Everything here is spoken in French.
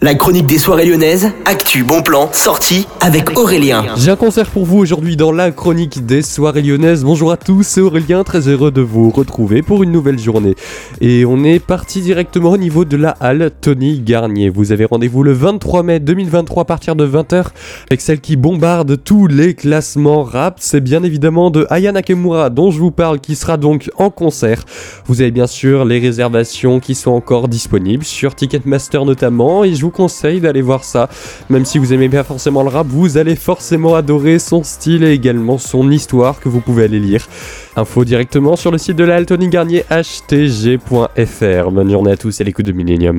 La chronique des soirées lyonnaises, actu, bon plan, sortie avec Aurélien. J'ai un concert pour vous aujourd'hui dans la chronique des soirées lyonnaises. Bonjour à tous, c'est Aurélien, très heureux de vous retrouver pour une nouvelle journée. Et on est parti directement au niveau de la halle Tony Garnier. Vous avez rendez-vous le 23 mai 2023 à partir de 20h avec celle qui bombarde tous les classements rap. C'est bien évidemment de Aya Nakamura dont je vous parle qui sera donc en concert. Vous avez bien sûr les réservations qui sont encore disponibles sur Ticketmaster notamment et je vous conseille d'aller voir ça. Même si vous aimez bien forcément le rap, vous allez forcément adorer son style et également son histoire que vous pouvez aller lire. Info directement sur le site de la Altony Garnier htg.fr. Bonne journée à tous et l'écoute de Millennium.